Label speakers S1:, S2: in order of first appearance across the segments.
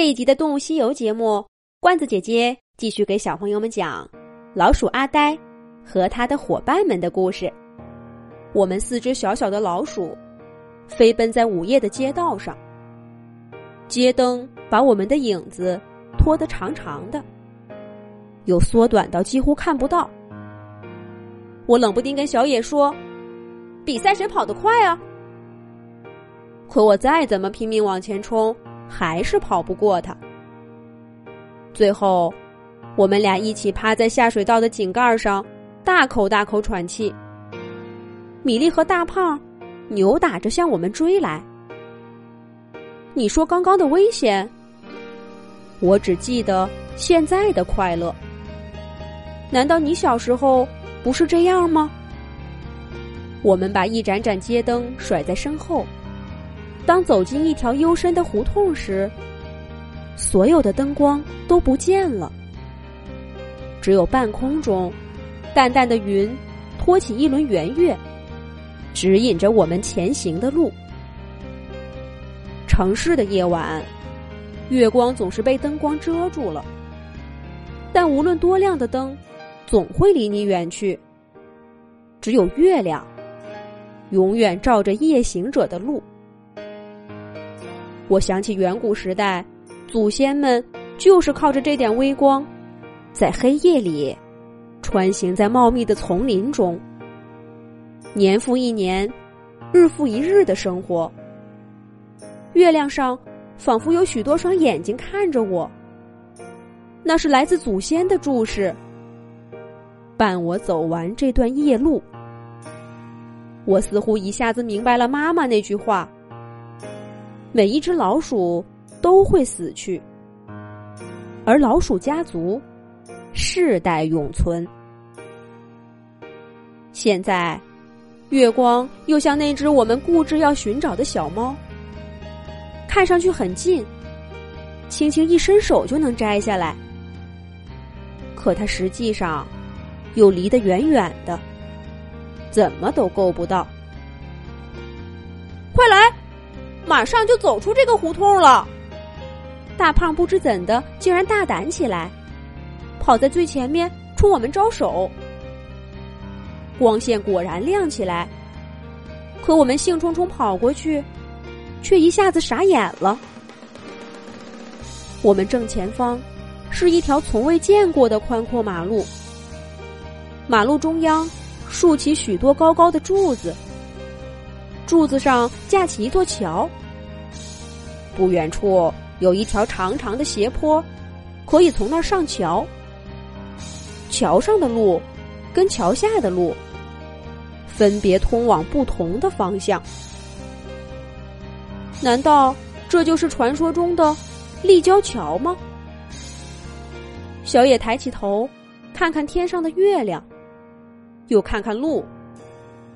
S1: 这一集的《动物西游》节目，罐子姐姐继续给小朋友们讲老鼠阿呆和他的伙伴们的故事。我们四只小小的老鼠飞奔在午夜的街道上，街灯把我们的影子拖得长长的，又缩短到几乎看不到。我冷不丁跟小野说：“比赛谁跑得快啊？”可我再怎么拼命往前冲。还是跑不过他。最后，我们俩一起趴在下水道的井盖上，大口大口喘气。米粒和大胖扭打着向我们追来。你说刚刚的危险，我只记得现在的快乐。难道你小时候不是这样吗？我们把一盏盏街灯甩在身后。当走进一条幽深的胡同时，所有的灯光都不见了，只有半空中淡淡的云托起一轮圆月，指引着我们前行的路。城市的夜晚，月光总是被灯光遮住了，但无论多亮的灯，总会离你远去。只有月亮，永远照着夜行者的路。我想起远古时代，祖先们就是靠着这点微光，在黑夜里穿行在茂密的丛林中，年复一年，日复一日的生活。月亮上仿佛有许多双眼睛看着我，那是来自祖先的注视，伴我走完这段夜路。我似乎一下子明白了妈妈那句话。每一只老鼠都会死去，而老鼠家族世代永存。现在，月光又像那只我们固执要寻找的小猫，看上去很近，轻轻一伸手就能摘下来，可它实际上又离得远远的，怎么都够不到。快来！马上就走出这个胡同了。大胖不知怎的，竟然大胆起来，跑在最前面冲我们招手。光线果然亮起来，可我们兴冲冲跑过去，却一下子傻眼了。我们正前方是一条从未见过的宽阔马路，马路中央竖起许多高高的柱子。柱子上架起一座桥，不远处有一条长长的斜坡，可以从那儿上桥。桥上的路跟桥下的路分别通往不同的方向。难道这就是传说中的立交桥吗？小野抬起头，看看天上的月亮，又看看路，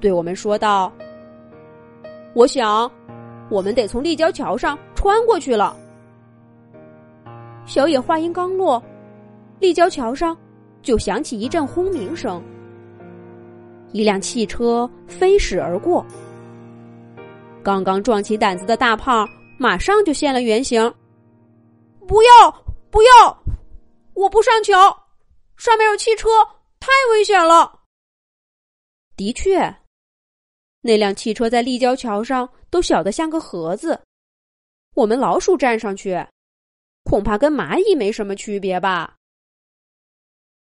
S1: 对我们说道。我想，我们得从立交桥上穿过去了。小野话音刚落，立交桥上就响起一阵轰鸣声，一辆汽车飞驶而过。刚刚壮起胆子的大胖马上就现了原形。不要，不要！我不上桥，上面有汽车，太危险了。的确。那辆汽车在立交桥上都小得像个盒子，我们老鼠站上去，恐怕跟蚂蚁没什么区别吧？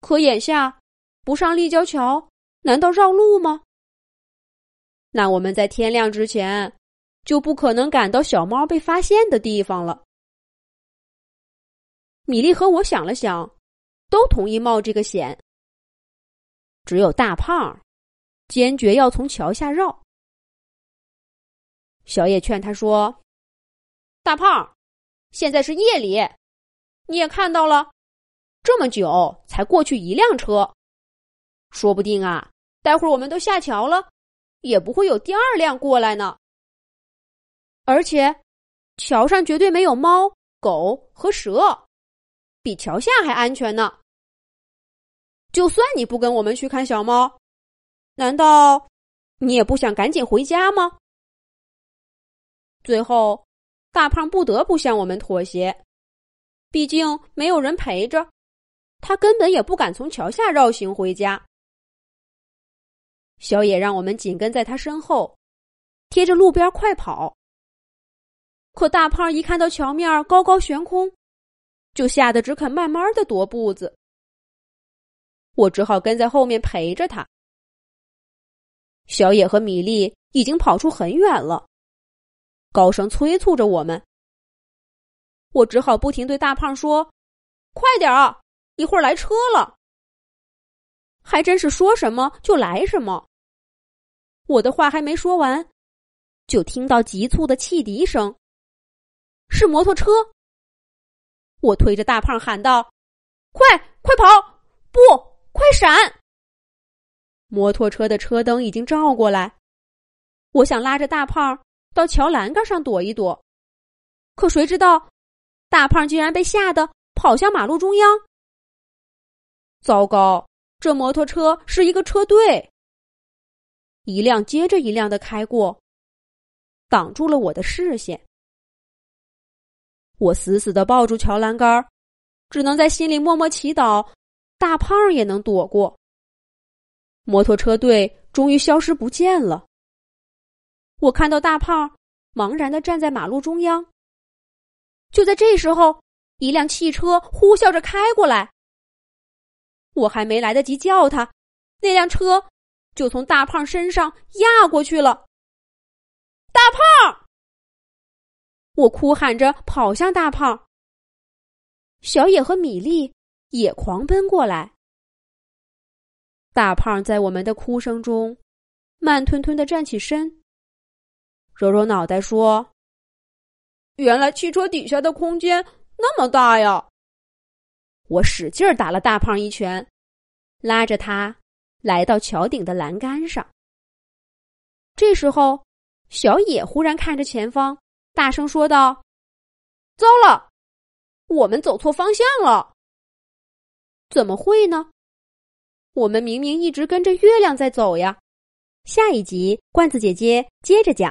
S1: 可眼下不上立交桥，难道绕路吗？那我们在天亮之前就不可能赶到小猫被发现的地方了。米粒和我想了想，都同意冒这个险。只有大胖坚决要从桥下绕。小野劝他说：“大胖，现在是夜里，你也看到了，这么久才过去一辆车，说不定啊，待会儿我们都下桥了，也不会有第二辆过来呢。而且，桥上绝对没有猫、狗和蛇，比桥下还安全呢。就算你不跟我们去看小猫，难道你也不想赶紧回家吗？”最后，大胖不得不向我们妥协，毕竟没有人陪着，他根本也不敢从桥下绕行回家。小野让我们紧跟在他身后，贴着路边快跑。可大胖一看到桥面高高悬空，就吓得只肯慢慢的踱步子。我只好跟在后面陪着他。小野和米粒已经跑出很远了，高声催促着我们。我只好不停对大胖说：“快点啊，一会儿来车了。”还真是说什么就来什么。我的话还没说完，就听到急促的汽笛声，是摩托车。我推着大胖喊道：“快快跑！不，快闪！”摩托车的车灯已经照过来，我想拉着大胖到桥栏杆上躲一躲，可谁知道，大胖竟然被吓得跑向马路中央。糟糕，这摩托车是一个车队，一辆接着一辆的开过，挡住了我的视线。我死死的抱住桥栏杆，只能在心里默默祈祷，大胖也能躲过。摩托车队终于消失不见了。我看到大胖茫然的站在马路中央。就在这时候，一辆汽车呼啸着开过来。我还没来得及叫他，那辆车就从大胖身上压过去了。大胖！我哭喊着跑向大胖。小野和米粒也狂奔过来。大胖在我们的哭声中，慢吞吞的站起身，揉揉脑袋说：“原来汽车底下的空间那么大呀！”我使劲打了大胖一拳，拉着他来到桥顶的栏杆上。这时候，小野忽然看着前方，大声说道：“糟了，我们走错方向了！怎么会呢？”我们明明一直跟着月亮在走呀！下一集，罐子姐姐接着讲。